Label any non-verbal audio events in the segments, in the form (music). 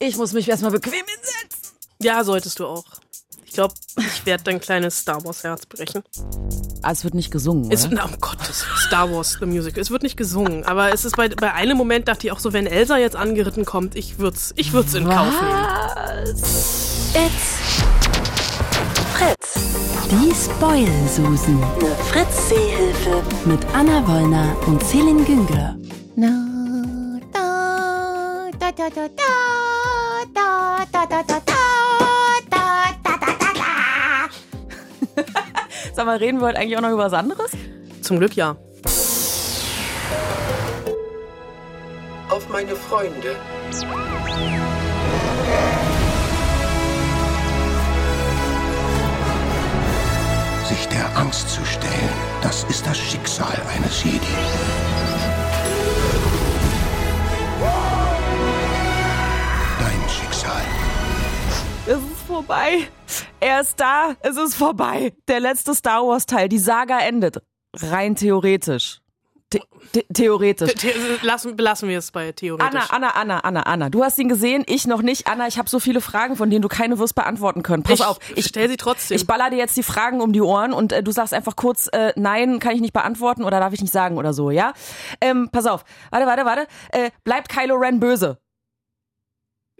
Ich muss mich erstmal bequem hinsetzen. Ja, solltest du auch. Ich glaube, ich werde dein kleines Star Wars Herz brechen. Ah, es wird nicht gesungen, Es, oder? na, um Gottes Star Wars, the Musical. Es wird nicht gesungen, aber es ist bei, bei einem Moment dachte ich auch so, wenn Elsa jetzt angeritten kommt, ich würd's, ich würd's in Kauf nehmen. It's Fritz. Die Spoil-Susen. Eine Fritz-Seehilfe. Mit Anna Wollner und Celine Güngler. Na, da, da, da, da, da, (laughs) da, Sag mal, reden wir heute eigentlich auch noch über was anderes? Zum Glück ja. Auf meine Freunde. Sich der Angst zu stellen, das ist das Schicksal eines Jedi. Vorbei. Er ist da. Es ist vorbei. Der letzte Star Wars Teil. Die Saga endet. Rein theoretisch. The the theoretisch. The lassen, belassen wir es bei theoretisch. Anna, Anna, Anna, Anna, Anna. Du hast ihn gesehen, ich noch nicht. Anna, ich habe so viele Fragen, von denen du keine wirst beantworten können. Pass ich auf. Ich stell sie trotzdem. Ich baller dir jetzt die Fragen um die Ohren und äh, du sagst einfach kurz, äh, nein, kann ich nicht beantworten oder darf ich nicht sagen oder so, ja? Ähm, pass auf. Warte, warte, warte. Äh, bleibt Kylo Ren böse?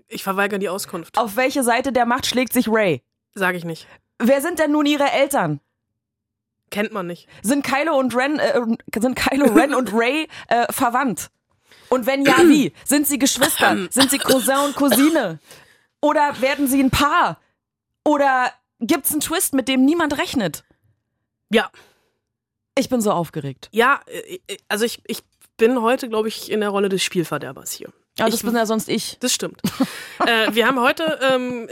Ich verweigere die Auskunft. Auf welche Seite der Macht schlägt sich Ray? Sage ich nicht. Wer sind denn nun ihre Eltern? Kennt man nicht. Sind Kylo und Ren, äh, sind Kylo Ren und Ray äh, verwandt? Und wenn ja, wie? Sind sie Geschwister? Sind sie Cousin und Cousine? Oder werden sie ein Paar? Oder gibt's einen Twist, mit dem niemand rechnet? Ja, Ich bin so aufgeregt. ja, äh, äh, also ich, ich bin heute, glaube ich, in der Rolle des Spielverderbers hier. Ja, das Ich- bin ja sonst ich. Das stimmt. äh, wir haben heute, ähm,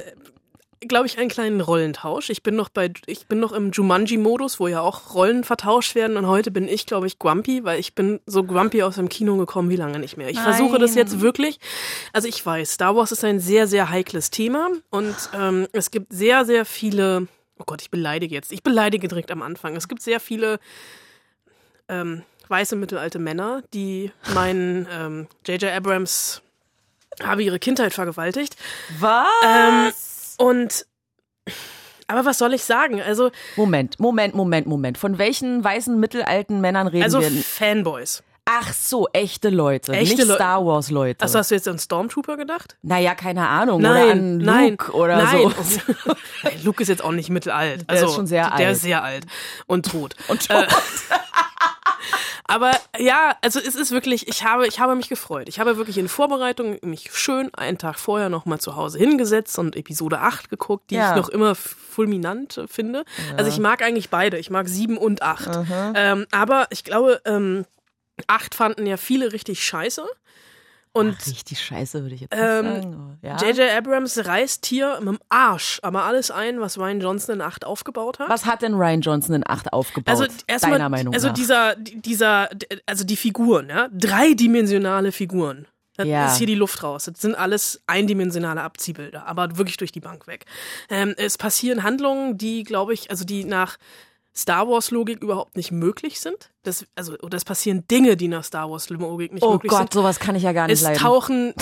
glaube ich, einen kleinen Rollentausch. Ich bin noch bei, ich bin noch im Jumanji-Modus, wo ja auch Rollen vertauscht werden. Und heute bin ich, glaube ich, Grumpy, weil ich bin so Grumpy aus dem Kino gekommen wie lange nicht mehr. Ich versuche das jetzt wirklich. Also ich weiß, Star Wars ist ein sehr, sehr heikles Thema und ähm, es gibt sehr, sehr viele. Oh Gott, ich beleidige jetzt. Ich beleidige direkt am Anfang. Es gibt sehr viele ähm, weiße mittelalte Männer, die meinen ähm, J.J. Abrams habe ihre Kindheit vergewaltigt. Was? Ähm, und aber was soll ich sagen? Also, Moment, Moment, Moment, Moment. Von welchen weißen mittelalten Männern reden also wir? Fanboys. Ach so, echte Leute, Echte nicht Leu- Star Wars Leute. Also hast du jetzt an Stormtrooper gedacht? naja, keine Ahnung. Nein, oder an nein, Luke oder nein. so. Luke ist jetzt auch nicht mittelalt. Der ist Also, schon sehr Der alt. ist sehr alt und tot. Und Äh, (laughs) Aber ja, also es ist wirklich, ich habe, ich habe mich gefreut. Ich habe wirklich in Vorbereitung mich schön einen Tag vorher nochmal zu Hause hingesetzt und Episode 8 geguckt, die Ja. ich noch immer fulminant finde. Also ich mag eigentlich beide. Ich mag 7 und 8. Ähm, aber ich glaube, ähm, 8 fanden ja viele richtig scheiße. Und Richtig scheiße, würde ich jetzt Ähm, sagen. aber Ja. J.J. Abrams reißt hier mit dem Arsch aber alles ein, was Ryan Johnson in 8 aufgebaut hat. Was hat denn Ryan Johnson in 8 aufgebaut? Also deiner erstmal, Meinung also nach? dieser, dieser, also die Figuren, ja, dreidimensionale Figuren. Da Ja. ist hier die Luft raus. Das sind alles eindimensionale Abziehbilder, aber wirklich durch die Bank weg. Ähm, es passieren Handlungen, die, glaube ich, also die nach Star Wars Logik überhaupt nicht möglich sind. Das, also, oder es passieren Dinge, die nach Star Wars Logik nicht oh möglich Gott, sind. sowas kann ich ja gar nicht Es leiden. tauchen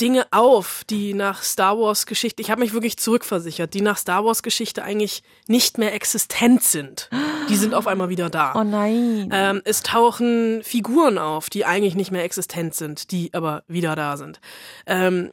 Dinge auf, die nach Star Wars Geschichte, ich habe mich wirklich zurückversichert, die nach Star Wars Geschichte eigentlich nicht mehr existent sind. Die sind auf einmal wieder da. oh nein. Ähm, es tauchen Figuren auf, die eigentlich nicht mehr existent sind, die aber wieder da sind. Ähm,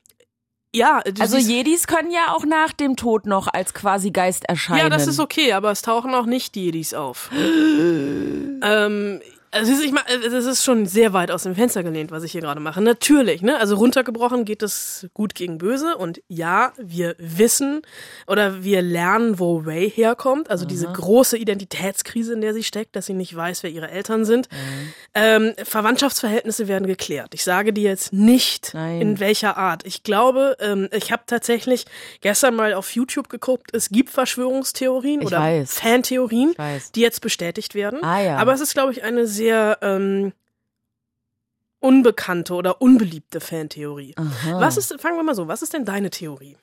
ja, also Jedis können ja auch nach dem Tod noch als quasi Geist erscheinen. ja, das ist okay, aber es tauchen auch nicht Jedis auf. (gasps) ähm, also es ist, ich mein, das ist schon sehr weit aus dem Fenster gelehnt, was ich hier gerade mache. Natürlich, ne? Also runtergebrochen geht es gut gegen böse und ja, wir wissen oder wir lernen, wo Ray herkommt. Also diese große Identitätskrise, in der sie steckt, dass sie nicht weiß, wer ihre Eltern sind. Ähm, Verwandtschaftsverhältnisse werden geklärt. Ich sage dir jetzt nicht, Nein. in welcher Art. Ich glaube, ähm, ich habe tatsächlich gestern mal auf YouTube geguckt, es gibt Verschwörungstheorien Ich oder weiß. Fantheorien, die jetzt bestätigt werden. Ah, ja. Aber es ist, glaube ich, eine sehr ähm, unbekannte oder unbeliebte Fantheorie. Aha. Was ist, fangen wir mal so, was ist denn deine Theorie?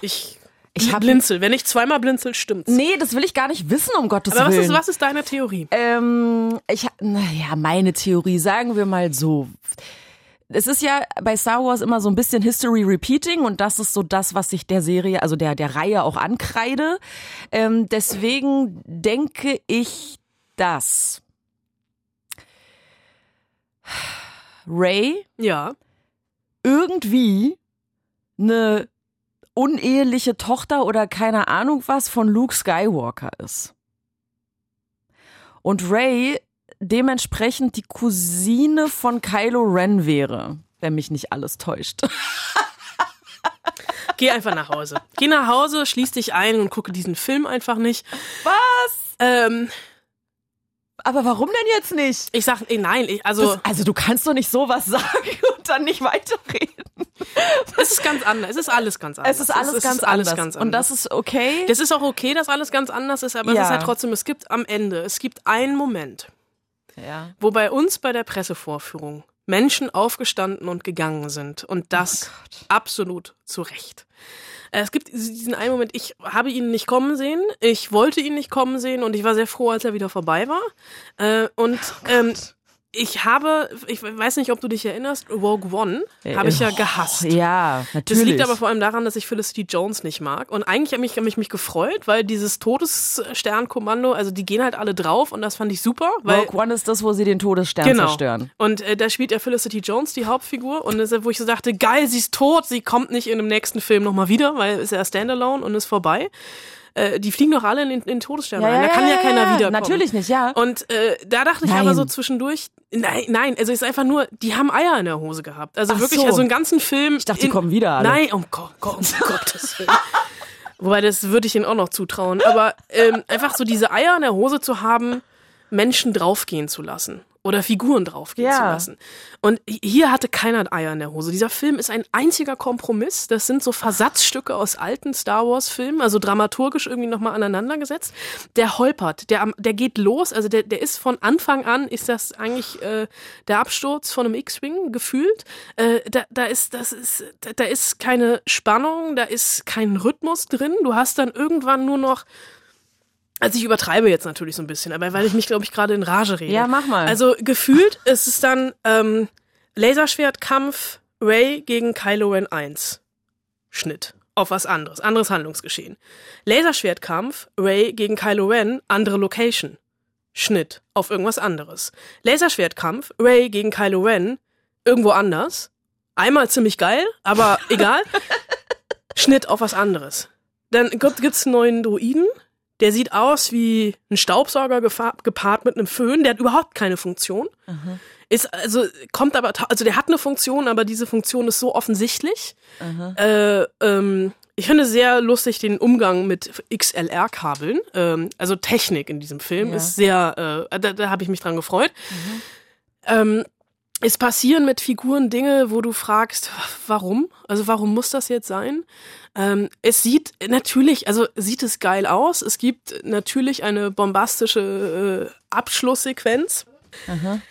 Ich, Ich hab- blinzel. Wenn ich zweimal blinzel, stimmt's. Nee, das will ich gar nicht wissen, um Gottes Aber was Willen. ist, was ist deine Theorie? Ähm, ich, naja, meine Theorie, sagen wir mal so. es ist ja bei Star Wars immer so ein bisschen History Repeating und das ist so das, was sich der Serie, also der, der Reihe auch ankreide. Ähm, deswegen denke ich, dass Ray Ja. irgendwie eine uneheliche Tochter oder keine Ahnung was von Luke Skywalker ist. Und Ray dementsprechend die Cousine von Kylo Ren wäre, wenn mich nicht alles täuscht. (laughs) Geh einfach nach Hause. Geh nach Hause, schließ dich ein und gucke diesen Film einfach nicht. Was? Ähm, Aber warum denn jetzt nicht? ich sag, eh, nein, ich, also Das, also du kannst doch nicht sowas (laughs) sagen und dann nicht weiterreden. es ist ganz anders. Es ist alles ganz anders. Es ist alles, ganz, alles anders. ganz Und das ist okay. Das ist auch okay, dass alles ganz anders ist, aber es Ja. ist halt trotzdem, es gibt am Ende, es gibt einen Moment, ja. wo bei uns bei der Pressevorführung Menschen aufgestanden und gegangen sind. Und das absolut zu Recht. Äh, Es gibt diesen einen Moment, ich habe ihn nicht kommen sehen, ich wollte ihn nicht kommen sehen und ich war sehr froh, als er wieder vorbei war. Äh, Und ähm, ich habe, ich weiß nicht, ob du dich erinnerst, Rogue One habe ich ja gehasst. Ja, Das natürlich. liegt aber vor allem daran, dass ich Felicity Jones nicht mag. Und eigentlich habe ich, hab ich mich gefreut, weil dieses Todessternkommando, also die gehen halt alle drauf und das fand ich super. Weil, Rogue One ist das, wo sie den Todesstern genau. zerstören. Und äh, da spielt ja Felicity Jones die Hauptfigur. Und das, ist, wo ich so dachte, geil, sie ist tot, sie kommt nicht in dem nächsten Film nochmal wieder, weil ist ja Standalone und ist vorbei. Äh, die fliegen doch alle in den, Todesstern rein. Da kann ja, keiner wiederkommen. Natürlich nicht, ja. Und äh, da dachte ich Nein. aber so zwischendurch, nein, nein, also es ist einfach nur, die haben Eier in der Hose gehabt. Also Ach wirklich, so. also einen ganzen Film. Ich dachte, die kommen wieder alle. Nein, um, Gott, Gott, um (laughs) Gottes Willen. Wobei, das würde ich ihnen auch noch zutrauen. Aber ähm, einfach so diese Eier in der Hose zu haben, Menschen draufgehen zu lassen. Oder Figuren draufgehen Ja. zu lassen. Und hier hatte keiner Eier in der Hose. Dieser Film ist ein einziger Kompromiss. Das sind so Versatzstücke aus alten Star Wars Filmen, also dramaturgisch irgendwie nochmal aneinandergesetzt. Der holpert, der, der geht los, also der, der ist von Anfang an, ist das eigentlich äh, der Absturz von einem X-Wing gefühlt. Äh, da, da ist, das ist, da, da ist keine Spannung, da ist kein Rhythmus drin. Du hast dann irgendwann nur noch also ich übertreibe jetzt natürlich so ein bisschen, aber weil ich mich, glaube ich, gerade in Rage rede. Ja, mach mal. Also gefühlt ist es dann ähm, Laserschwertkampf Ray gegen Kylo Ren 1. Schnitt. Auf was anderes. Anderes Handlungsgeschehen. Laserschwertkampf Ray gegen Kylo Ren, andere Location. Schnitt. Auf irgendwas anderes. Laserschwertkampf Ray gegen Kylo Ren, irgendwo anders. Einmal ziemlich geil, aber egal. (laughs) Schnitt auf was anderes. Dann gibt, gibt's einen neuen Druiden. Der sieht aus wie ein Staubsauger gepaart mit einem Föhn. Der hat überhaupt keine Funktion. Ist also kommt aber also der hat eine Funktion, aber diese Funktion ist so offensichtlich. Äh, ähm, ich finde sehr lustig den Umgang mit XLR-Kabeln. Ähm, also Technik in diesem Film Ja. ist sehr, äh, da, da habe ich mich dran gefreut. Ähm, es passieren mit Figuren Dinge, wo du fragst, warum? Also warum muss das jetzt sein? Ähm, es sieht natürlich, also sieht es geil aus. Es gibt natürlich eine bombastische äh, Abschlusssequenz.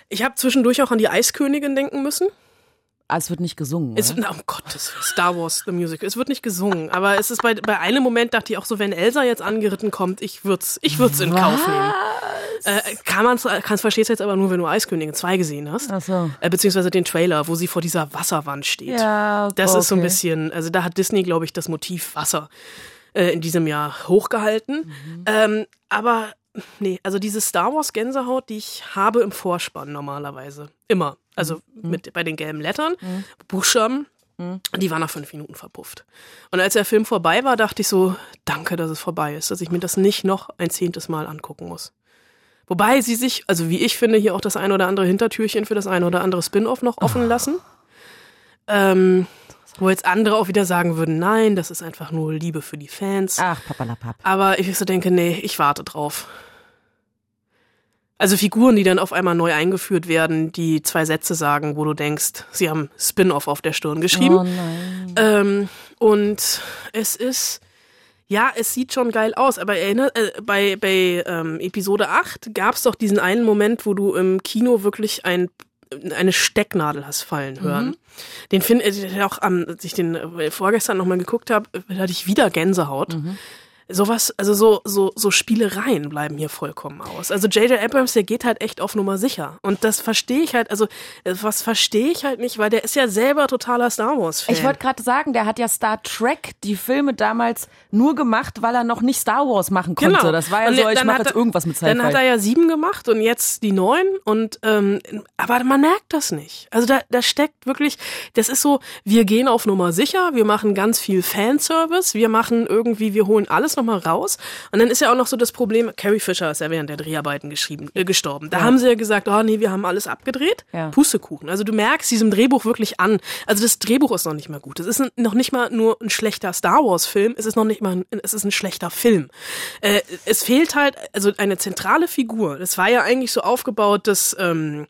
Ich habe zwischendurch auch an die Eiskönigin denken müssen. Ah, es wird nicht gesungen. Es, na, um Gottes Star Wars, the Musical. Es wird nicht gesungen, aber es ist bei, bei einem Moment dachte ich auch so, wenn Elsa jetzt angeritten kommt, ich würd's, ich würd's in Kauf nehmen. Äh, kann man's, kannst verstehst jetzt aber nur, wenn du Eiskönigin 2 gesehen hast. Ach so. Äh, beziehungsweise den Trailer, wo sie vor dieser Wasserwand steht. Ja, Das ist so ein okay. bisschen, also da hat Disney, glaube ich, das Motiv Wasser äh, in diesem Jahr hochgehalten. Mhm. Ähm, aber nee, also diese Star Wars Gänsehaut, die ich habe im Vorspann normalerweise. Immer. Also Mhm. mit bei den gelben Lettern, Buchstaben. Die war nach fünf Minuten verpufft. Und als der Film vorbei war, dachte ich so, danke, dass es vorbei ist, dass ich mir das nicht noch ein zehntes Mal angucken muss. Wobei sie sich, also wie ich finde, hier auch das ein oder andere Hintertürchen für das ein oder andere Spin-off noch offen lassen. Ähm, wo jetzt andere auch wieder sagen würden, nein, das ist einfach nur Liebe für die Fans. Ach, papalapap. Aber ich so denke, nee, ich warte drauf. Also Figuren, die dann auf einmal neu eingeführt werden, die zwei Sätze sagen, wo du denkst, sie haben Spin-off auf der Stirn geschrieben. Oh nein. Ähm, und es ist, ja, es sieht schon geil aus, aber erinnert, äh, bei, bei ähm, Episode 8 gab es doch diesen einen Moment, wo du im Kino wirklich ein, eine Stecknadel hast fallen hören. Den finde ich auch am, als ich den äh, vorgestern nochmal geguckt habe, hatte ich wieder Gänsehaut. Sowas, also so, so, so Spielereien bleiben hier vollkommen aus. Also J.J. Abrams, der geht halt echt auf Nummer sicher. Und das verstehe ich halt, also äh, was verstehe ich halt nicht, weil der ist ja selber totaler Star Wars-Fan. Ich wollte gerade sagen, der hat ja Star Trek die Filme damals nur gemacht, weil er noch nicht Star Wars machen konnte. Das war ja Und so, ich mache hat jetzt er- irgendwas mit Dann hat er Sci-Fi. ja sieben gemacht und jetzt die neun und ähm, aber man merkt das nicht. Also da, da steckt wirklich, das ist so, wir gehen auf Nummer sicher, wir machen ganz viel Fanservice, wir machen irgendwie, wir holen alles nochmal raus und dann ist ja auch noch so das Problem, Carrie Fisher ist ja während der Dreharbeiten geschrieben, äh, gestorben. Da haben sie ja gesagt, oh nee, wir haben alles abgedreht. Ja. Pustekuchen. Also du merkst diesem Drehbuch wirklich an. Also das Drehbuch ist noch nicht mal gut. Es ist noch nicht mal nur ein schlechter Star Wars Film. Es ist noch nicht mal, ein, es ist ein schlechter Film. Äh, es fehlt halt also eine zentrale Figur. Das war ja eigentlich so aufgebaut, dass ähm,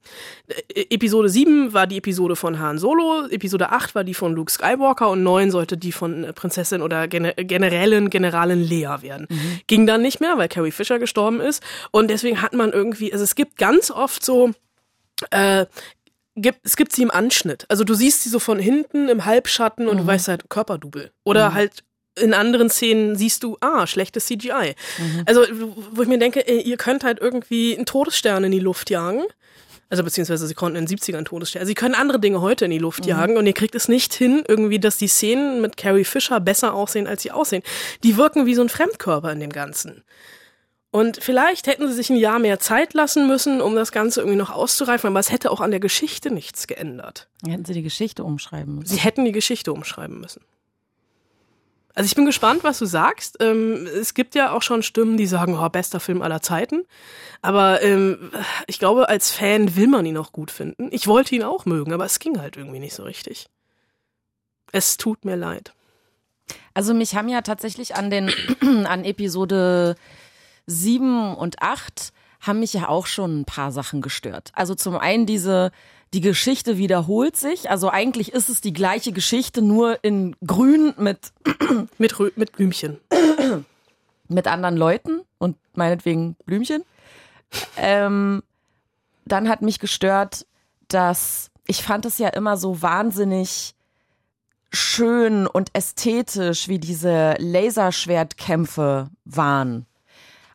äh, Episode 7 war die Episode von Han Solo, Episode 8 war die von Luke Skywalker und 9 sollte die von äh, Prinzessin oder Gen Generälin, Generalin Lea werden. Ging dann nicht mehr, weil Carrie Fisher gestorben ist. Und deswegen hat man irgendwie, also es gibt ganz oft so äh, gibt, es gibt sie im Anschnitt. Also du siehst sie so von hinten im Halbschatten und du weißt halt Körperdouble. Oder halt in anderen Szenen siehst du, ah, schlechtes CGI. Also, wo ich mir denke, ihr könnt halt irgendwie einen Todesstern in die Luft jagen. Also beziehungsweise sie konnten in den 70ern Todesstern. Also sie können andere Dinge heute in die Luft jagen und ihr kriegt es nicht hin, irgendwie, dass die Szenen mit Carrie Fisher besser aussehen, als sie aussehen. Die wirken wie so ein Fremdkörper in dem Ganzen. Und vielleicht hätten sie sich ein Jahr mehr Zeit lassen müssen, um das Ganze irgendwie noch auszureifen, aber es hätte auch an der Geschichte nichts geändert. Hätten sie die Geschichte umschreiben müssen. Sie hätten die Geschichte umschreiben müssen. Also ich bin gespannt, was du sagst. Ähm, es gibt ja auch schon Stimmen, die sagen, oh, bester Film aller Zeiten. Aber ähm, ich glaube, als Fan will man ihn auch gut finden. Ich wollte ihn auch mögen, aber es ging halt irgendwie nicht so richtig. Es tut mir leid. Also mich haben ja tatsächlich an den (clears throat) an Episode 7 und 8 haben mich ja auch schon ein paar Sachen gestört. Also zum einen diese die Geschichte wiederholt sich, also eigentlich ist es die gleiche Geschichte nur in grün mit (clears throat) Mit, mit Blümchen. (clears throat) mit anderen Leuten und meinetwegen Blümchen. Ähm, dann hat mich gestört, dass ich fand es ja immer so wahnsinnig schön und ästhetisch, wie diese Laserschwertkämpfe waren.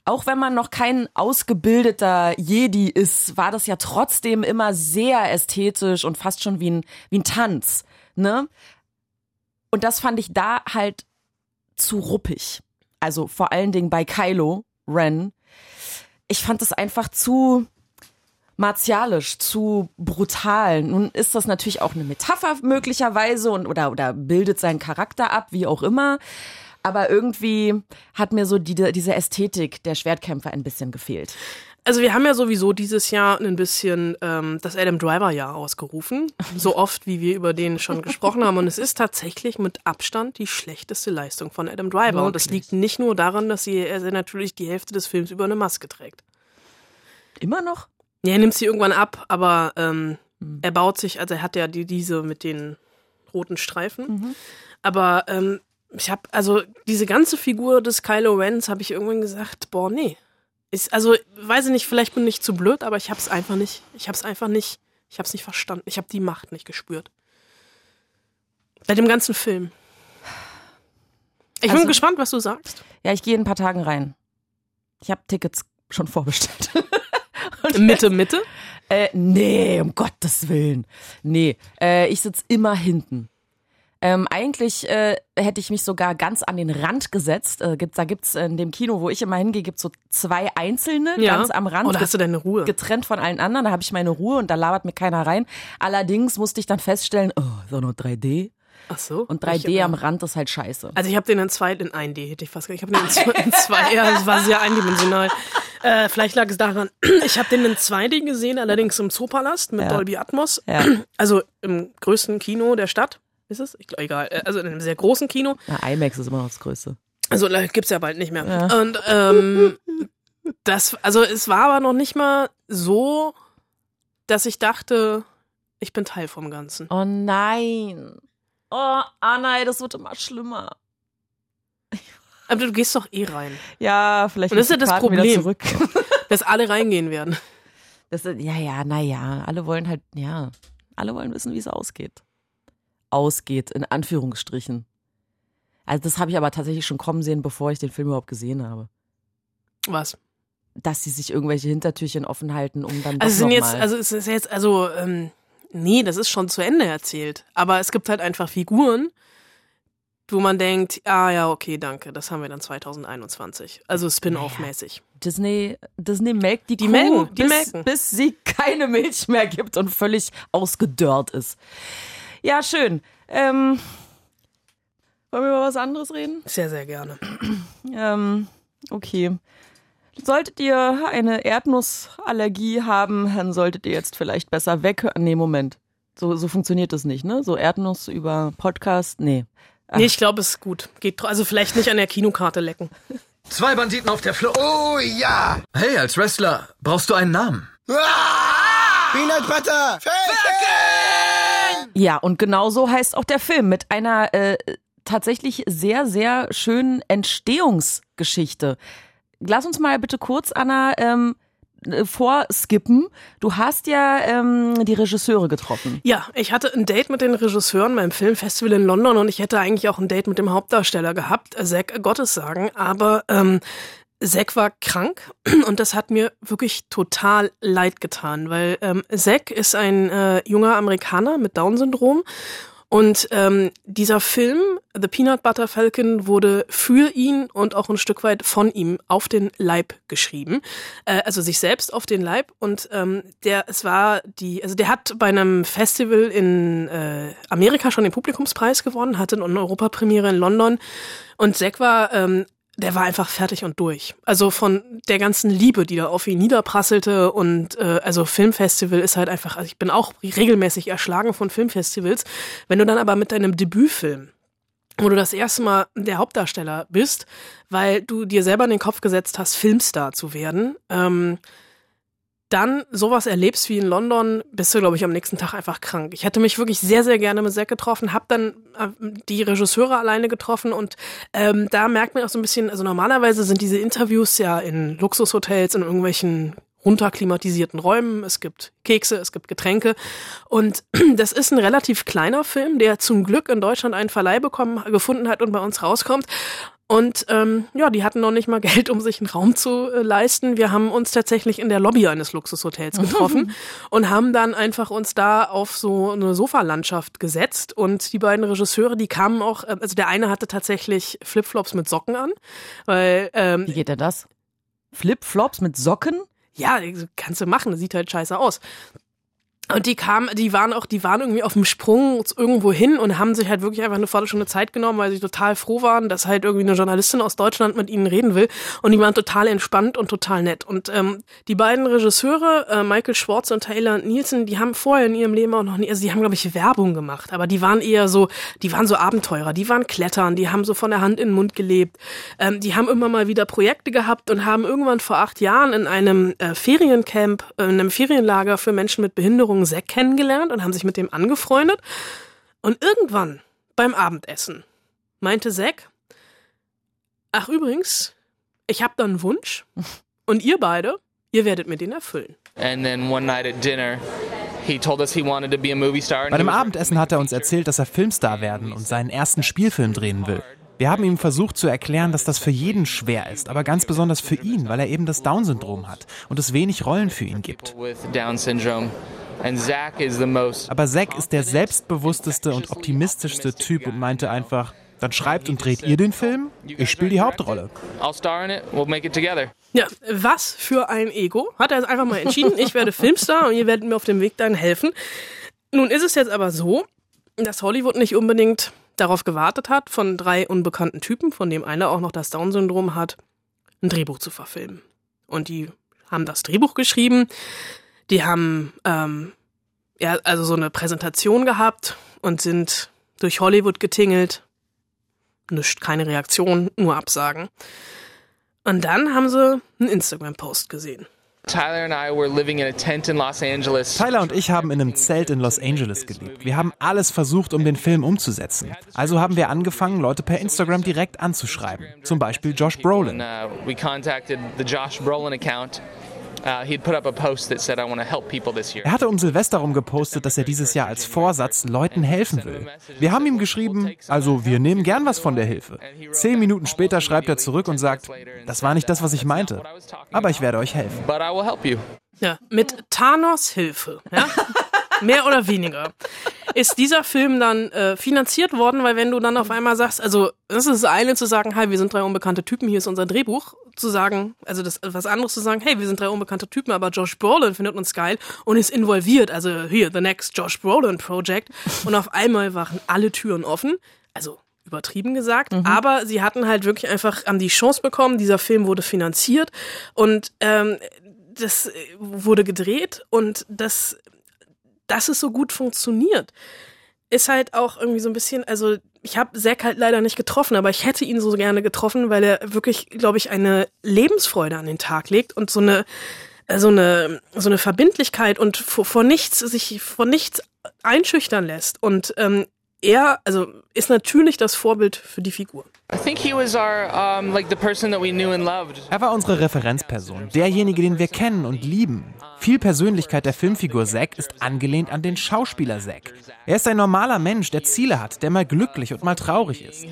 Auch wenn man noch kein ausgebildeter Jedi ist, war das ja trotzdem immer sehr ästhetisch und fast schon wie ein, wie ein Tanz, ne? Und das fand ich da halt zu ruppig. Also vor allen Dingen bei Kylo Ren. Ich fand es einfach zu martialisch, zu brutal. Nun ist das natürlich auch eine Metapher möglicherweise und oder oder bildet seinen Charakter ab, wie auch immer. Aber irgendwie hat mir so die, diese Ästhetik der Schwertkämpfer ein bisschen gefehlt. Also wir haben ja sowieso dieses Jahr ein bisschen ähm, das Adam Driver Jahr ausgerufen, so (laughs) oft wie wir über den schon gesprochen haben und es ist tatsächlich mit Abstand die schlechteste Leistung von Adam Driver und das Wirklich? liegt nicht nur daran, dass sie, er natürlich die Hälfte des Films über eine Maske trägt. Immer noch? Ja, er nimmt sie irgendwann ab, aber ähm, er baut sich, also er hat ja die, diese mit den roten Streifen, aber ähm, ich habe also diese ganze Figur des Kylo Rens habe ich irgendwann gesagt, boah nee, ist also weiß ich nicht, vielleicht bin ich zu blöd, aber ich habe es einfach nicht, ich habe es einfach nicht, ich habe es nicht verstanden, ich habe die Macht nicht gespürt. Bei dem ganzen Film. Ich bin Also- gespannt, was du sagst. Ja, ich gehe in ein paar Tagen rein. Ich habe Tickets schon vorbestellt. (laughs) Mitte, Mitte. Äh, nee, um Gottes Willen. Nee, äh, ich sitz immer hinten. Ähm, eigentlich äh, hätte ich mich sogar ganz an den Rand gesetzt. Äh, gibt's, da gibt's in dem Kino, wo ich immer hingehe, gibt's so zwei einzelne Ja. ganz am Rand. Oh, da hast du deine Ruhe. Getrennt von allen anderen, da habe ich meine Ruhe und da labert mir keiner rein. Allerdings musste ich dann feststellen, oh, so nur 3D. Ach so. Und 3D Ich, äh, am Rand ist halt scheiße. Also ich habe den in zwei, in 1D hätte ich fast gesagt. Ich habe den in zwei, in zwei ja, das war sehr eindimensional. Äh, vielleicht lag es daran. (clears throat) Ich habe den in 2D gesehen, allerdings im Zoopalast mit Ja. Dolby Atmos. Ja. Also im größten Kino der Stadt. Ist es? Ich, egal. Äh, Also in einem sehr großen Kino. Na, IMAX ist immer noch das Größte. Also äh, gibt's ja bald nicht mehr. Ja. Und ähm, (laughs) das, also es war aber noch nicht mal so, dass ich dachte, ich bin Teil vom Ganzen. Oh nein. Oh, ah nein, das wird immer schlimmer. Aber du gehst doch eh rein. Ja, vielleicht Und das ist ja das Problem. (laughs) Dass alle reingehen werden. Das ist, ja, ja, naja, alle wollen halt, ja, alle wollen wissen, wie es ausgeht. Ausgeht, in Anführungsstrichen. Also das habe ich aber tatsächlich schon kommen sehen, bevor ich den Film überhaupt gesehen habe. Was? Dass sie sich irgendwelche Hintertürchen offen halten, um dann Also sind jetzt, also es ist jetzt, also, ähm, nee, das ist schon zu Ende erzählt. Aber es gibt halt einfach Figuren, wo man denkt, ah ja, okay, danke, das haben wir dann 2021. Also Spin-off-mäßig. Disney, Disney melkt die, Die Kuh, melken, die bis, melken. bis sie (laughs) keine Milch mehr gibt und völlig ausgedörrt ist. Ja, schön. Ähm, wollen wir über was anderes reden? Sehr, sehr gerne. Ähm, okay. Solltet ihr eine Erdnussallergie haben, dann solltet ihr jetzt vielleicht besser weghören. Nee, Moment. So, so funktioniert das nicht, ne? So Erdnuss über Podcast, nee. Nee, ich glaube, es ist gut. Geht, also vielleicht nicht an der Kinokarte lecken. Zwei Banditen auf der Flucht. Oh ja! Hey, als Wrestler brauchst du einen Namen. Peanut Butter! Ja, und genau so heißt auch der Film mit einer äh, tatsächlich sehr, sehr schönen Entstehungsgeschichte. Lass uns mal bitte kurz, Anna, ähm, äh, vorskippen. Du hast ja ähm, die Regisseure getroffen. Ja, ich hatte ein Date mit den Regisseuren beim Filmfestival in London und ich hätte eigentlich auch ein Date mit dem Hauptdarsteller gehabt, Zack Gottessagen, aber ähm, Zack war krank (clears throat) und das hat mir wirklich total leid getan, weil ähm, Zack ist ein äh, junger Amerikaner mit Down-Syndrom und ähm, dieser Film, The Peanut Butter Falcon, wurde für ihn und auch ein Stück weit von ihm auf den Leib geschrieben. Äh, also sich selbst auf den Leib. Und ähm, der, es war die, also der hat bei einem Festival in äh, Amerika schon den Publikumspreis gewonnen, hatte eine Europapremiere in London. Und Zack war ähm, der war einfach fertig und durch. Also von der ganzen Liebe, die da auf ihn niederprasselte und äh, also Filmfestival ist halt einfach, also ich bin auch regelmäßig erschlagen von Filmfestivals. Wenn du dann aber mit deinem Debütfilm wo du das erste Mal der Hauptdarsteller bist, weil du dir selber in den Kopf gesetzt hast, Filmstar zu werden, ähm, dann sowas erlebst wie in London, bist du, glaube ich, am nächsten Tag einfach krank. Ich hätte mich wirklich sehr, sehr gerne mit Zack getroffen, habe dann äh, die Regisseure alleine getroffen und ähm, da merkt man auch so ein bisschen, also normalerweise sind diese Interviews ja in Luxushotels, in irgendwelchen runterklimatisierten Räumen, es gibt Kekse, es gibt Getränke und (clears throat) das ist ein relativ kleiner Film, der zum Glück in Deutschland einen Verleih bekommen, gefunden hat und bei uns rauskommt. Und ähm, ja, die hatten noch nicht mal (laughs) Geld, um sich einen Raum zu äh, leisten. Wir haben uns tatsächlich in der Lobby eines Luxushotels getroffen (laughs) und haben dann einfach uns da auf so eine Sofalandschaft gesetzt. Und die beiden Regisseure, die kamen auch, äh, also der eine hatte tatsächlich Flipflops mit Socken an, weil ähm, Wie geht denn das? Flipflops mit Socken? ja, kannst du machen, das sieht halt scheiße aus. Und die kamen, die waren auch, die waren irgendwie auf dem Sprung irgendwo hin und haben sich halt wirklich einfach eine Viertelstunde Zeit genommen, weil sie total froh waren, dass halt irgendwie eine Journalistin aus Deutschland mit ihnen reden will. Und die waren total entspannt und total nett. Und ähm, die beiden Regisseure, äh, Michael Schwartz und Taylor Nielsen, die haben vorher in ihrem Leben auch noch nie, also die haben, glaube ich, Werbung gemacht, aber die waren eher so, die waren so Abenteurer, die waren Klettern, die haben so von der Hand in den Mund gelebt. Ähm, die haben immer mal wieder Projekte gehabt und haben irgendwann vor acht Jahren in einem äh, Feriencamp, äh, in einem Ferienlager für Menschen mit Behinderung Zack kennengelernt und haben sich mit dem angefreundet. Und irgendwann beim Abendessen meinte Zack, ach übrigens, ich habe da einen Wunsch (laughs) und ihr beide, ihr werdet mir den erfüllen. And then one night at dinner, he told us he wanted to be a movie star. and Bei dem Abendessen hat er uns erzählt, dass er Filmstar werden und seinen ersten Spielfilm drehen will. Wir haben ihm versucht zu erklären, dass das für jeden schwer ist, aber ganz besonders für ihn, weil er eben das Down-Syndrom hat und es wenig Rollen für ihn gibt. With Down syndrome. And Zach is the most Aber Zack ist der selbstbewussteste und optimistischste Typ und meinte einfach, dann schreibt und dreht ihr den Film, ich spiele die Hauptrolle. I'll star in it. We'll make it together. Ja, was für ein Ego. Hat er jetzt einfach mal entschieden, ich werde Filmstar und ihr werdet mir auf dem Weg dahin helfen. Nun ist es jetzt aber so, dass Hollywood nicht unbedingt darauf gewartet hat, von drei unbekannten Typen, von dem einer auch noch das Down-Syndrom hat, ein Drehbuch zu verfilmen. Und die haben das Drehbuch geschrieben, die haben ähm, ja also so eine Präsentation gehabt und sind durch Hollywood getingelt. Nicht, keine Reaktion, nur Absagen. Und dann haben sie einen Instagram-Post gesehen. Tyler and I were living in a tent in Los Angeles. Tyler und ich haben in einem Zelt in Los Angeles gelebt. Wir haben alles versucht, um den Film umzusetzen. Also haben wir angefangen, Leute per Instagram direkt anzuschreiben. Zum Beispiel Josh Brolin. Uh, we contacted the Josh Brolin account he'd put up a post that said, I want to help people this year. Er hatte um Silvester rum gepostet, dass er dieses Jahr als Vorsatz Leuten helfen will. Wir haben ihm geschrieben, also wir nehmen gern was von der Hilfe. Zehn Minuten später schreibt er zurück und sagt, das war nicht das, was ich meinte, aber ich werde euch helfen. But I will help you. Ja, mit Thanos Hilfe, ja? (laughs) mehr oder weniger, ist dieser Film dann äh, finanziert worden, weil wenn du dann auf einmal sagst, also das ist das eine zu sagen, hi, wir sind drei unbekannte Typen, hier ist unser Drehbuch, zu sagen, also das was anderes zu sagen, hey, wir sind drei unbekannte Typen, aber Josh Brolin findet uns geil und ist involviert, also hier, the next Josh Brolin Project. Und auf einmal waren alle Türen offen, also übertrieben gesagt, aber sie hatten halt wirklich einfach haben die Chance bekommen, dieser Film wurde finanziert und ähm, das äh, wurde gedreht und das, dass es so gut funktioniert, ist halt auch irgendwie so ein bisschen, also ich habe Zack halt leider nicht getroffen, aber ich hätte ihn so gerne getroffen, weil er wirklich, glaube ich, eine Lebensfreude an den Tag legt und so eine, äh, so eine, so eine Verbindlichkeit und vor, vor nichts, sich vor nichts einschüchtern lässt. Und ähm, er, also ist natürlich das Vorbild für die Figur. I think he was our, like the person that we knew and loved. Er war unsere Referenzperson, derjenige, den wir kennen und lieben. Viel Persönlichkeit der Filmfigur Zack ist angelehnt an den Schauspieler Zack. Er ist ein normaler Mensch, der Ziele hat, der mal glücklich und mal traurig ist.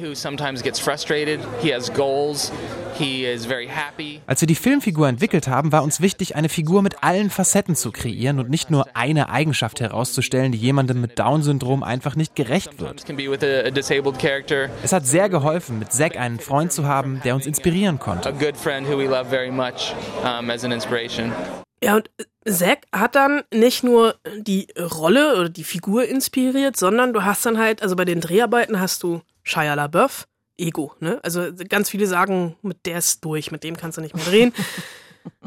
Als wir die Filmfigur entwickelt haben, war uns wichtig, eine Figur mit allen Facetten zu kreieren und nicht nur eine Eigenschaft herauszustellen, die jemandem mit Down-Syndrom einfach nicht gerecht wird. Es hat sehr geholfen, mit Zack einen Freund zu haben, der uns inspirieren konnte. Ja, und Zack hat dann nicht nur die Rolle oder die Figur inspiriert, sondern du hast dann halt, also bei den Dreharbeiten hast du Shia LaBeouf, Ego, ne? Also ganz viele sagen, mit der ist durch, mit dem kannst du nicht mehr drehen. (laughs)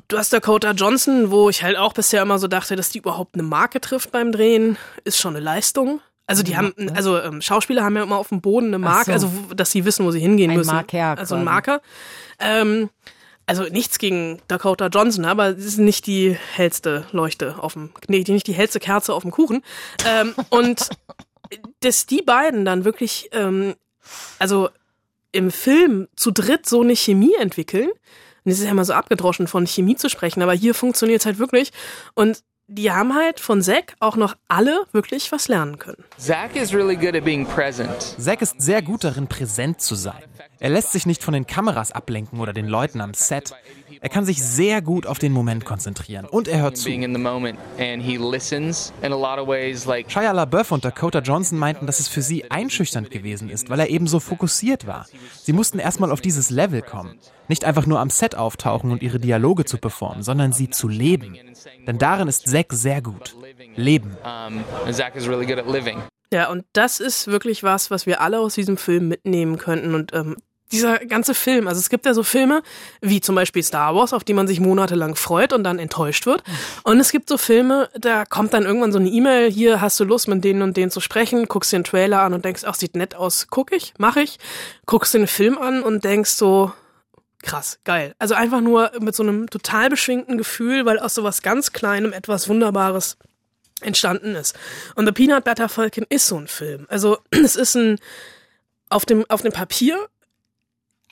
Du hast Dakota Johnson, wo ich halt auch bisher immer so dachte, dass die überhaupt eine Marke trifft beim Drehen, ist schon eine Leistung. Also die haben, also ähm, Schauspieler haben ja immer auf dem Boden eine Marke, so. also dass sie wissen, wo sie hingehen Ein müssen. Marker Also ein. Marker. Ähm, also nichts gegen Dakota Johnson, aber sie ist nicht die hellste Leuchte auf dem, nee, nicht die hellste Kerze auf dem Kuchen. Ähm, und dass die beiden dann wirklich, ähm, also im Film zu dritt so eine Chemie entwickeln. Und es ist ja immer so abgedroschen, von Chemie zu sprechen, aber hier funktioniert es halt wirklich. Und die haben halt von Zack auch noch alle wirklich was lernen können. Zach is really good at being present. Zack ist sehr gut darin, präsent zu sein. Er lässt sich nicht von den Kameras ablenken oder den Leuten am Set. Er kann sich sehr gut auf den Moment konzentrieren und er hört zu. Being in the moment, and he listens in a lot of ways. Like Shia LaBeouf und Dakota Johnson meinten, dass es für sie einschüchternd gewesen ist, weil er eben so fokussiert war. Sie mussten erstmal auf dieses Level kommen. Nicht einfach nur am Set auftauchen und ihre Dialoge zu performen, sondern sie zu leben. Denn darin ist Zack sehr gut. Leben. um, Zach is really good at living. Ja, und das ist wirklich was, was wir alle aus diesem Film mitnehmen könnten. Und ähm, dieser ganze Film, also es gibt ja so Filme wie zum Beispiel Star Wars, auf die man sich monatelang freut und dann enttäuscht wird. Und es gibt so Filme, da kommt dann irgendwann so eine E-Mail, hier hast du Lust, mit denen und denen zu sprechen, guckst dir einen Trailer an und denkst, ach, sieht nett aus, guck ich, mach ich. Guckst dir einen Film an und denkst so, krass, geil. Also einfach nur mit so einem total beschwingten Gefühl, weil aus sowas ganz Kleinem etwas Wunderbares entstanden ist. Und The Peanut Butter Falcon ist so ein Film. Also (clears throat) es ist ein auf dem auf dem Papier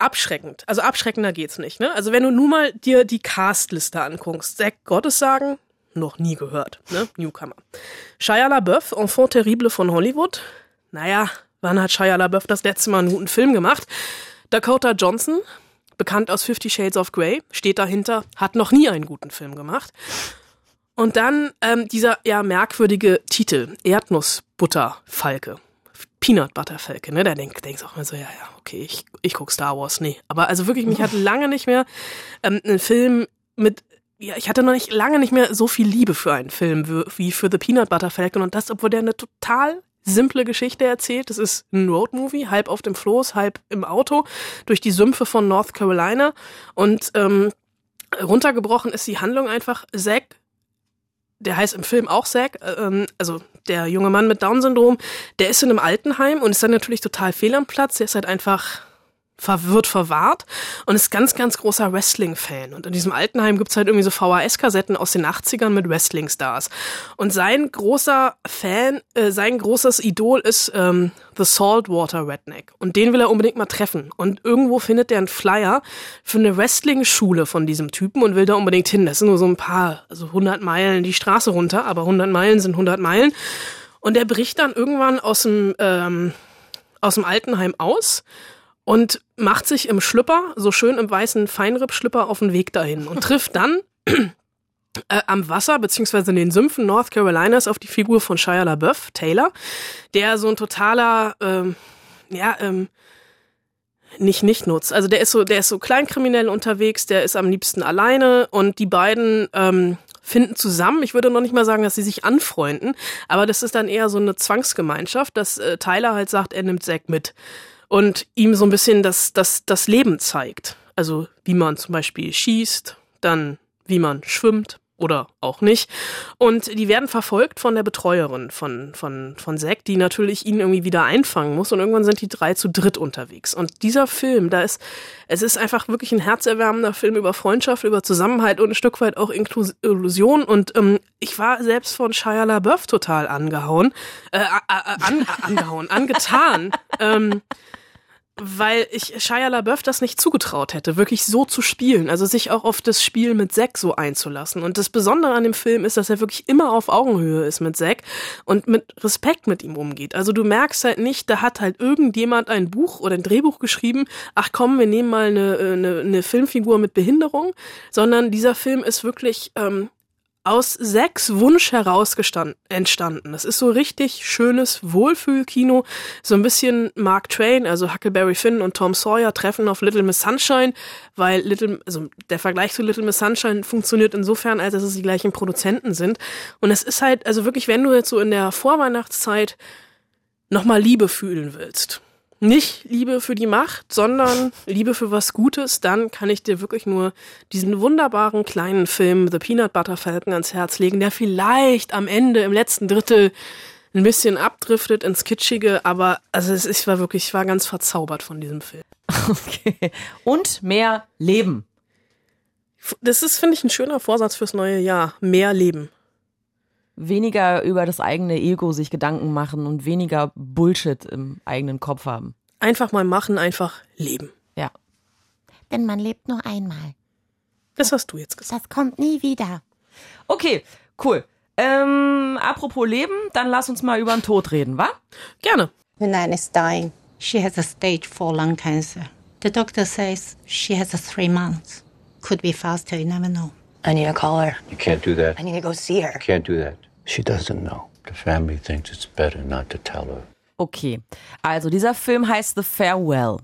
abschreckend. Also abschreckender geht's nicht. Ne? Also wenn du nun mal dir die Castliste anguckst, Zack Gottes sagen, noch nie gehört, ne? Newcomer. Shia LaBeouf, Enfant terrible von Hollywood. Naja, wann hat Shia LaBeouf das letzte Mal einen guten Film gemacht? Dakota Johnson, bekannt aus Fifty Shades of Grey, steht dahinter, hat noch nie einen guten Film gemacht. Und dann ähm, dieser ja merkwürdige Titel, Erdnussbutterfalke. Peanut Butter Falke, ne? Da denk, denkst du auch immer so, ja, ja, okay, ich, ich guck Star Wars, nee. Aber also wirklich, mich hat lange nicht mehr ähm, ein Film mit, ja, ich hatte noch nicht lange nicht mehr so viel Liebe für einen Film wie- wie für The Peanut Butter Falcon und das, obwohl der eine total simple Geschichte erzählt. Das ist ein Roadmovie, halb auf dem Floß, halb im Auto, durch die Sümpfe von North Carolina und ähm, runtergebrochen ist die Handlung einfach, Zack der heißt im Film auch Zack, ähm, also der junge Mann mit Down-Syndrom, der ist in einem Altenheim und ist dann natürlich total fehl am Platz. Der ist halt einfach wird verwahrt und ist ganz, ganz großer Wrestling-Fan. Und in diesem Altenheim gibt's halt irgendwie so VHS-Kassetten aus den 80ern mit Wrestling-Stars. Und sein großer Fan, äh, sein großes Idol ist ähm, The Saltwater Redneck. Und den will er unbedingt mal treffen. Und irgendwo findet er einen Flyer für eine Wrestling-Schule von diesem Typen und will da unbedingt hin. Das sind nur so ein paar, also 100 Meilen die Straße runter, aber 100 Meilen sind 100 Meilen. Und er bricht dann irgendwann aus dem, ähm, aus dem Altenheim aus und macht sich im Schlüpper, so schön im weißen Feinripp-Schlüpper, auf den Weg dahin und (laughs) trifft dann äh, am Wasser, beziehungsweise in den Sümpfen North Carolinas auf die Figur von Shia LaBeouf, Taylor, der so ein totaler, ähm, ja, ähm, nicht nicht nutzt. Also der ist so, der ist so kleinkriminell unterwegs, der ist am liebsten alleine und die beiden ähm, finden zusammen. Ich würde noch nicht mal sagen, dass sie sich anfreunden, aber das ist dann eher so eine Zwangsgemeinschaft, dass äh, Tyler halt sagt, er nimmt Zack mit und ihm so ein bisschen das, das, das Leben zeigt. Also wie man zum Beispiel schießt, dann wie man schwimmt oder auch nicht. Und die werden verfolgt von der Betreuerin von, von, von Zack, die natürlich ihn irgendwie wieder einfangen muss. Und irgendwann sind die drei zu dritt unterwegs. Und dieser Film, da ist, es ist einfach wirklich ein herzerwärmender Film über Freundschaft, über Zusammenhalt und ein Stück weit auch Inklusion. Und ähm, ich war selbst von Shia LaBeouf total angehauen, äh, äh, an, angehauen, angetan. (laughs) ähm, weil ich Shia LaBeouf das nicht zugetraut hätte, wirklich so zu spielen, also sich auch auf das Spiel mit Zack so einzulassen. Und das Besondere an dem Film ist, dass er wirklich immer auf Augenhöhe ist mit Zack und mit Respekt mit ihm umgeht. Also du merkst halt nicht, da hat halt irgendjemand ein Buch oder ein Drehbuch geschrieben, ach komm, wir nehmen mal eine, eine, eine Filmfigur mit Behinderung, sondern dieser Film ist wirklich ähm, aus sechs Wunsch heraus entstanden. Das ist so richtig schönes Wohlfühlkino. So ein bisschen Mark Twain, also Huckleberry Finn und Tom Sawyer treffen auf Little Miss Sunshine, weil Little, also der Vergleich zu Little Miss Sunshine funktioniert insofern, als dass es die gleichen Produzenten sind. Und es ist halt, also wirklich, wenn du jetzt so in der Vorweihnachtszeit nochmal Liebe fühlen willst, nicht Liebe für die Macht, sondern Liebe für was Gutes, dann kann ich dir wirklich nur diesen wunderbaren kleinen Film The Peanut Butter Falcon ans Herz legen, der vielleicht am Ende im letzten Drittel ein bisschen abdriftet ins Kitschige, aber also es, ich war wirklich, ich war ganz verzaubert von diesem Film. Okay. Und mehr Leben. Das ist, finde ich, ein schöner Vorsatz fürs neue Jahr. Mehr Leben weniger über das eigene Ego sich Gedanken machen und weniger Bullshit im eigenen Kopf haben. Einfach mal machen, einfach leben. Ja. Denn man lebt nur einmal. Das hast du jetzt gesagt. Das kommt nie wieder. Okay, cool. Ähm, apropos Leben, dann lass uns mal über den Tod reden, wa? Gerne. When Anne is dying, she has a stage 4 lung cancer. The doctor says she has a three months. Could be faster, you never know. I need to call her. You can't do that. I need to go see her. You can't do that. She doesn't know. The family thinks it's better not to tell her. Okay, also dieser Film heißt The Farewell.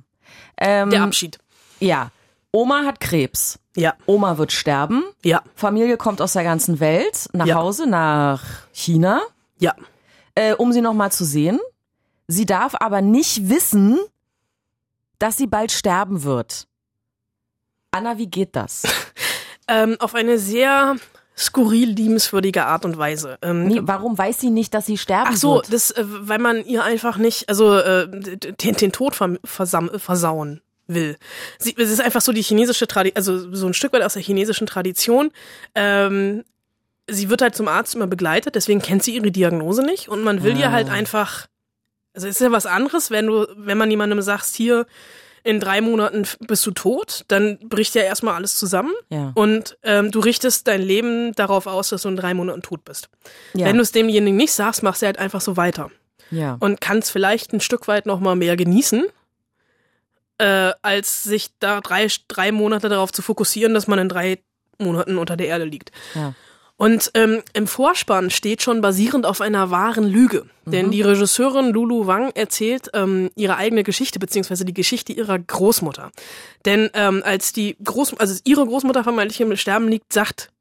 Ähm, Der Abschied. Ja. Oma hat Krebs. Ja. Oma wird sterben. Ja. Familie kommt aus der ganzen Welt nach Ja. Hause, nach China, Ja. äh, um sie nochmal zu sehen. Sie darf aber nicht wissen, dass sie bald sterben wird. Anna, wie geht das? (laughs) Ähm, auf eine sehr skurril liebenswürdige Art und Weise. Ähm, Nee, warum weiß sie nicht, dass sie sterben Ach so, wird? das, äh, weil man ihr einfach nicht, also äh, den, den Tod versam versauen will. Sie, es ist einfach so die chinesische Tradition, also so ein Stück weit aus der chinesischen Tradition. Ähm, sie wird halt zum Arzt immer begleitet, deswegen kennt sie ihre Diagnose nicht und man will ihr halt einfach, also es ist ja was anderes, wenn du, wenn man jemandem sagst, hier in drei Monaten bist du tot, dann bricht ja erstmal alles zusammen Ja. und ähm, du richtest dein Leben darauf aus, dass du in drei Monaten tot bist. Ja. Wenn du es demjenigen nicht sagst, machst du halt einfach so weiter ja. und kannst vielleicht ein Stück weit noch mal mehr genießen, äh, als sich da drei, drei Monate darauf zu fokussieren, dass man in drei Monaten unter der Erde liegt. ja. Und ähm, im Vorspann steht schon basierend auf einer wahren Lüge. Denn die Regisseurin Lulu Wang erzählt ähm, ihre eigene Geschichte, beziehungsweise die Geschichte ihrer Großmutter. Denn ähm, als die Groß also ihre Großmutter vermeintlich im Sterben liegt, sagt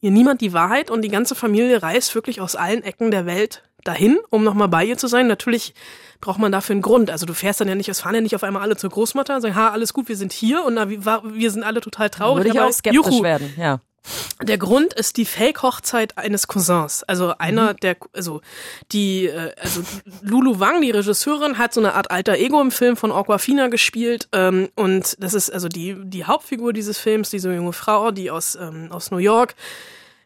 ihr niemand die Wahrheit und die ganze Familie reist wirklich aus allen Ecken der Welt dahin, um nochmal bei ihr zu sein. Natürlich braucht man dafür einen Grund. Also du fährst dann ja nicht, es fahren ja nicht auf einmal alle zur Großmutter und sagen, ha, alles gut, wir sind hier und na, wir, wir sind alle total traurig. Würde ich auch skeptisch juhu, werden, ja. Der Grund ist die Fake-Hochzeit eines Cousins. Also einer der, also die, äh, also Lulu Wang, die Regisseurin, hat so eine Art alter Ego im Film von Aquafina gespielt. Ähm, und das ist also die, die Hauptfigur dieses Films, diese junge Frau, die aus, ähm, aus New York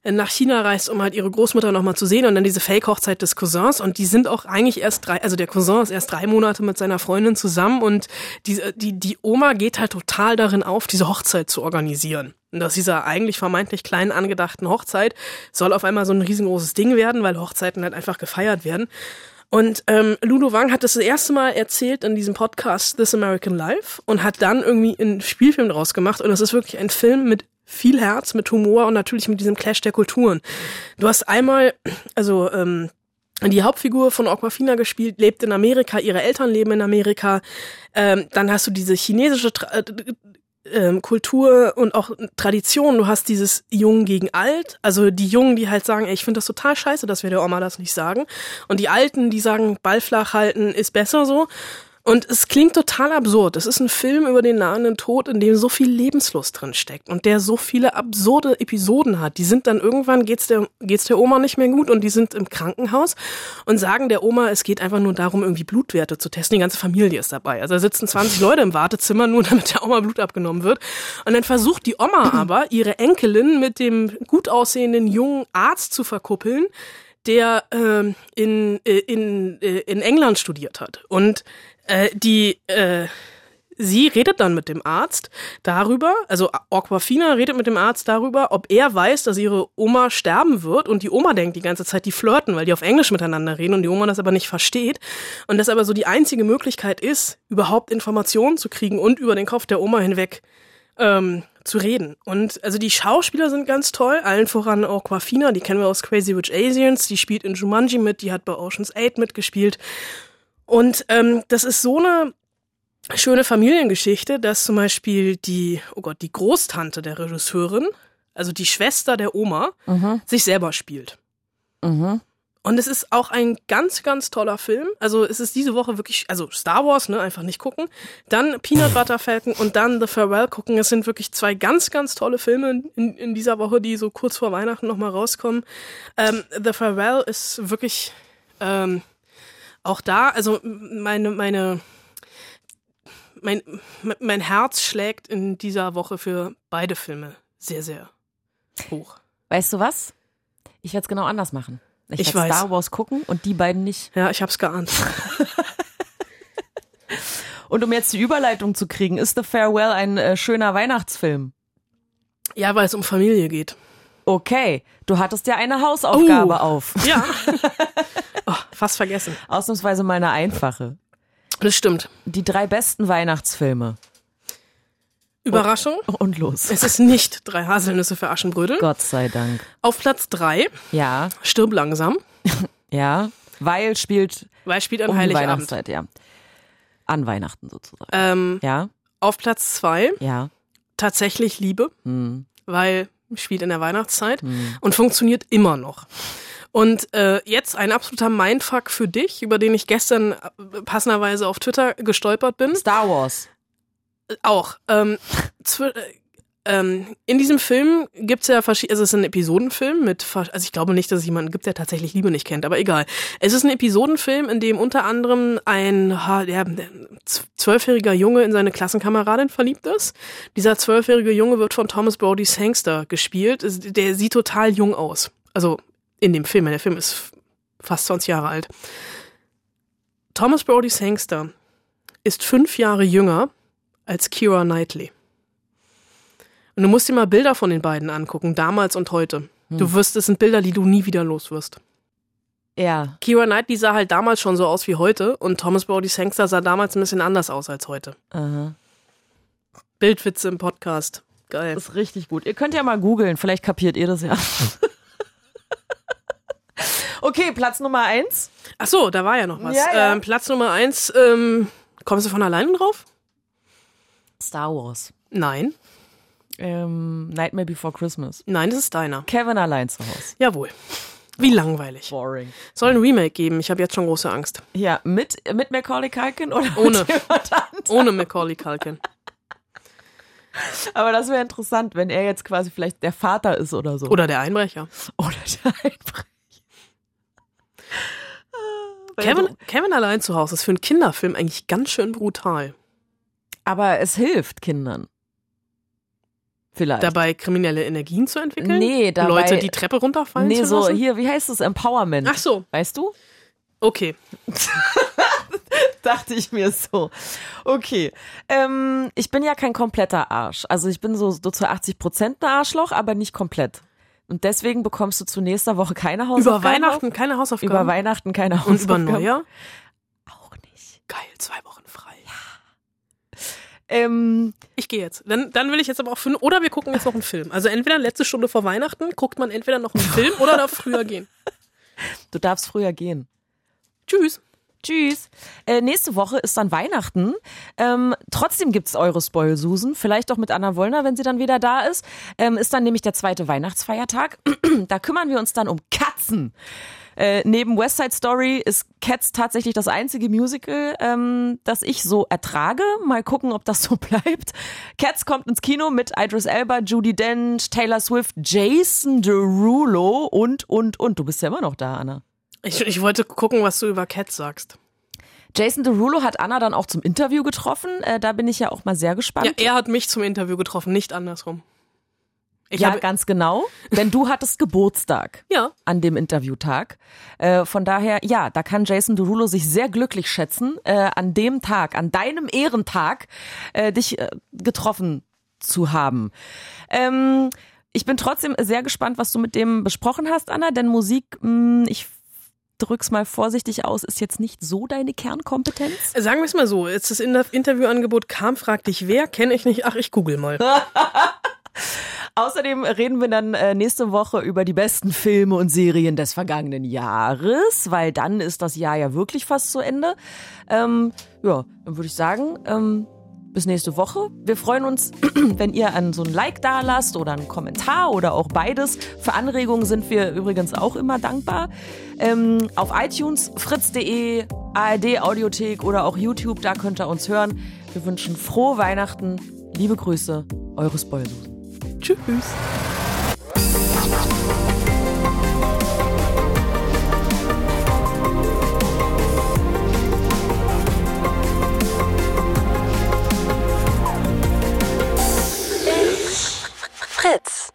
nach China reist, um halt ihre Großmutter nochmal zu sehen und dann diese Fake-Hochzeit des Cousins und die sind auch eigentlich erst drei, also der Cousin ist erst drei Monate mit seiner Freundin zusammen und die, die, die Oma geht halt total darin auf, diese Hochzeit zu organisieren. Und aus dieser eigentlich vermeintlich kleinen angedachten Hochzeit soll auf einmal so ein riesengroßes Ding werden, weil Hochzeiten halt einfach gefeiert werden. Und ähm, Ludo Wang hat das das erste Mal erzählt in diesem Podcast This American Life und hat dann irgendwie einen Spielfilm draus gemacht. Und es ist wirklich ein Film mit viel Herz, mit Humor und natürlich mit diesem Clash der Kulturen. Du hast einmal, also ähm, die Hauptfigur von Aquafina gespielt, lebt in Amerika, ihre Eltern leben in Amerika. Ähm, dann hast du diese chinesische Tra äh, ähm, Kultur und auch Tradition. Du hast dieses Jung gegen Alt, also die Jungen, die halt sagen, ey, ich finde das total scheiße, dass wir der Oma das nicht sagen. Und die Alten, die sagen, Ball flach halten ist besser so. Und es klingt total absurd. Es ist ein Film über den nahenden Tod, in dem so viel Lebenslust drin steckt und der so viele absurde Episoden hat. Die sind dann irgendwann geht's der geht's der Oma nicht mehr gut und die sind im Krankenhaus und sagen der Oma, es geht einfach nur darum, irgendwie Blutwerte zu testen. Die ganze Familie ist dabei. Also da sitzen 20 (laughs) Leute im Wartezimmer, nur damit der Oma Blut abgenommen wird. Und dann versucht die Oma (clears throat) aber, ihre Enkelin mit dem gut aussehenden jungen Arzt zu verkuppeln, der ähm, in, äh, in, äh, in England studiert hat. Und äh, die, äh, sie redet dann mit dem Arzt darüber, also Aquafina redet mit dem Arzt darüber, ob er weiß, dass ihre Oma sterben wird und die Oma denkt die ganze Zeit, die flirten, weil die auf Englisch miteinander reden und die Oma das aber nicht versteht und das aber so die einzige Möglichkeit ist, überhaupt Informationen zu kriegen und über den Kopf der Oma hinweg ähm, zu reden. Und also die Schauspieler sind ganz toll, allen voran Aquafina, die kennen wir aus Crazy Rich Asians, die spielt in Jumanji mit, die hat bei Ocean's 8 mitgespielt und ähm, das ist so eine schöne Familiengeschichte, dass zum Beispiel die, oh Gott, die Großtante der Regisseurin, also die Schwester der Oma, Mhm. sich selber spielt. Mhm. Und es ist auch ein ganz, ganz toller Film. Also es ist diese Woche wirklich, also Star Wars, ne, einfach nicht gucken. Dann Peanut Butter Falcon und dann The Farewell gucken. Es sind wirklich zwei ganz, ganz tolle Filme in, in dieser Woche, die so kurz vor Weihnachten nochmal rauskommen. Ähm, The Farewell ist wirklich ähm, auch da, also meine, meine, mein, mein Herz schlägt in dieser Woche für beide Filme sehr, sehr hoch. Weißt du was? Ich werde es genau anders machen. Ich, Ich werd weiß. Star Wars gucken und die beiden nicht. Ja, ich hab's geahnt. (laughs) Und um jetzt die Überleitung zu kriegen, ist The Farewell ein äh, schöner Weihnachtsfilm? Ja, weil es um Familie geht. Okay, du hattest ja eine Hausaufgabe Uh, auf. Ja. (laughs) fast vergessen. Ausnahmsweise mal eine einfache. Das stimmt. Die drei besten Weihnachtsfilme. Überraschung. Und los. Es ist nicht drei Haselnüsse für Aschenbrödel. Gott sei Dank. Auf Platz drei Ja, Stirb langsam. (laughs) ja. Weil spielt Weil spielt an um Heiligabend. Weihnachtszeit, ja. An Weihnachten sozusagen. Ähm, Ja, auf Platz zwei ja. tatsächlich Liebe, Hm. weil spielt in der Weihnachtszeit Hm. und funktioniert immer noch. Und äh, jetzt ein absoluter Mindfuck für dich, über den ich gestern äh, passenderweise auf Twitter gestolpert bin. Star Wars. Auch. Ähm, äh, ähm, in diesem Film gibt's ja verschiedene, also es ist ein Episodenfilm mit, also ich glaube nicht, dass es jemanden gibt, der tatsächlich Liebe nicht kennt, aber egal. Es ist ein Episodenfilm, in dem unter anderem ein ja, zwölfjähriger Junge in seine Klassenkameradin verliebt ist. Dieser zwölfjährige Junge wird von Thomas Brody Sangster gespielt. Es- Der sieht total jung aus. Also in dem Film, der Film ist fast 20 Jahre alt. Thomas Brody Sangster ist fünf Jahre jünger als Kira Knightley. Und du musst dir mal Bilder von den beiden angucken, damals und heute. Du Hm. wirst, es sind Bilder, die du nie wieder los wirst. Ja. Kira Knightley sah halt damals schon so aus wie heute und Thomas Brody Sangster sah damals ein bisschen anders aus als heute. Aha. Bildwitze im Podcast. Geil. Das ist richtig gut. Ihr könnt ja mal googeln, vielleicht kapiert ihr das ja. (laughs) okay, Platz Nummer eins. Ach so, da war ja noch was. Ja, ja. Ähm, Platz Nummer eins, ähm, kommst du von alleine drauf? Star Wars. Nein. Ähm, Nightmare Before Christmas. Nein, das ist deiner. Kevin allein zu Hause. Jawohl. Wie langweilig. Boring. Soll ein Remake geben, ich habe jetzt schon große Angst. Ja, mit, mit Macaulay Culkin oder Ohne. (laughs) Ohne Macaulay Culkin. Aber das wäre interessant, wenn er jetzt quasi vielleicht der Vater ist oder so. Oder der Einbrecher. Oder der Einbrecher. Weil Kevin, so- Kevin allein zu Hause ist für einen Kinderfilm eigentlich ganz schön brutal. Aber es hilft Kindern. Vielleicht. Dabei kriminelle Energien zu entwickeln? Nee, dabei- Leute die Treppe runterfallen nee, zu so lassen? hier, wie heißt es? Empowerment. Ach so. Weißt du? Okay. (laughs) Dachte ich mir so. Okay. Ähm, ich bin ja kein kompletter Arsch. Also ich bin so, so zu 80 Prozent ein Arschloch, aber nicht komplett. Und deswegen bekommst du zu nächster Woche keine Hausaufgaben. Über Weihnachten keine Hausaufgaben? Über Weihnachten keine Und Hausaufgaben. über Neujahr? Auch nicht. Geil, zwei Wochen frei. Ähm, Ich gehe jetzt. Dann, dann will ich jetzt aber auch für, oder wir gucken jetzt noch einen Film. Also entweder letzte Stunde vor Weihnachten guckt man entweder noch einen Film oder darf früher gehen. du darfst früher gehen. Tschüss. Tschüss. Äh, nächste Woche ist dann Weihnachten. Ähm, trotzdem gibt's eure Spoil-Susen. Vielleicht auch mit Anna Wollner, wenn sie dann wieder da ist. Ähm, ist dann nämlich der zweite Weihnachtsfeiertag. (clears throat) da kümmern wir uns dann um Katzen. Äh, neben West Side Story ist Cats tatsächlich das einzige Musical, ähm, das ich so ertrage. Mal gucken, ob das so (laughs) bleibt. Cats kommt ins Kino mit Idris Elba, Judy Dench, Taylor Swift, Jason Derulo und, und, und. Du bist ja immer noch da, Anna. Ich, ich wollte gucken, was du über Cats sagst. Jason Derulo hat Anna dann auch zum Interview getroffen. Äh, da bin ich ja auch mal sehr gespannt. Ja, er hat mich zum Interview getroffen, nicht andersrum. Ich ja, habe, ganz genau. Denn du hattest Geburtstag (laughs) ja, an dem Interviewtag. Äh, von daher, ja, da kann Jason Derulo sich sehr glücklich schätzen, äh, an dem Tag, an deinem Ehrentag, äh, dich äh, getroffen zu haben. Ähm, ich bin trotzdem sehr gespannt, was du mit dem besprochen hast, Anna, denn Musik, mh, ich drück's mal vorsichtig aus, ist jetzt nicht so deine Kernkompetenz. sagen wir es mal so. Jetzt das Inter- Interviewangebot kam, frag dich wer, kenne ich nicht. Ach, ich google mal. (laughs) Außerdem reden wir dann äh, nächste Woche über die besten Filme und Serien des vergangenen Jahres, weil dann ist das Jahr ja wirklich fast zu Ende. Ähm, ja, dann würde ich sagen, ähm, bis nächste Woche. Wir freuen uns, (clears throat) wenn ihr an so ein Like da lasst oder einen Kommentar oder auch beides. Für Anregungen sind wir übrigens auch immer dankbar. Ähm, auf iTunes, fritz.de, ARD Audiothek oder auch YouTube, da könnt ihr uns hören. Wir wünschen frohe Weihnachten. Liebe Grüße, eure Spoilsusen. Tschüss. Fritz.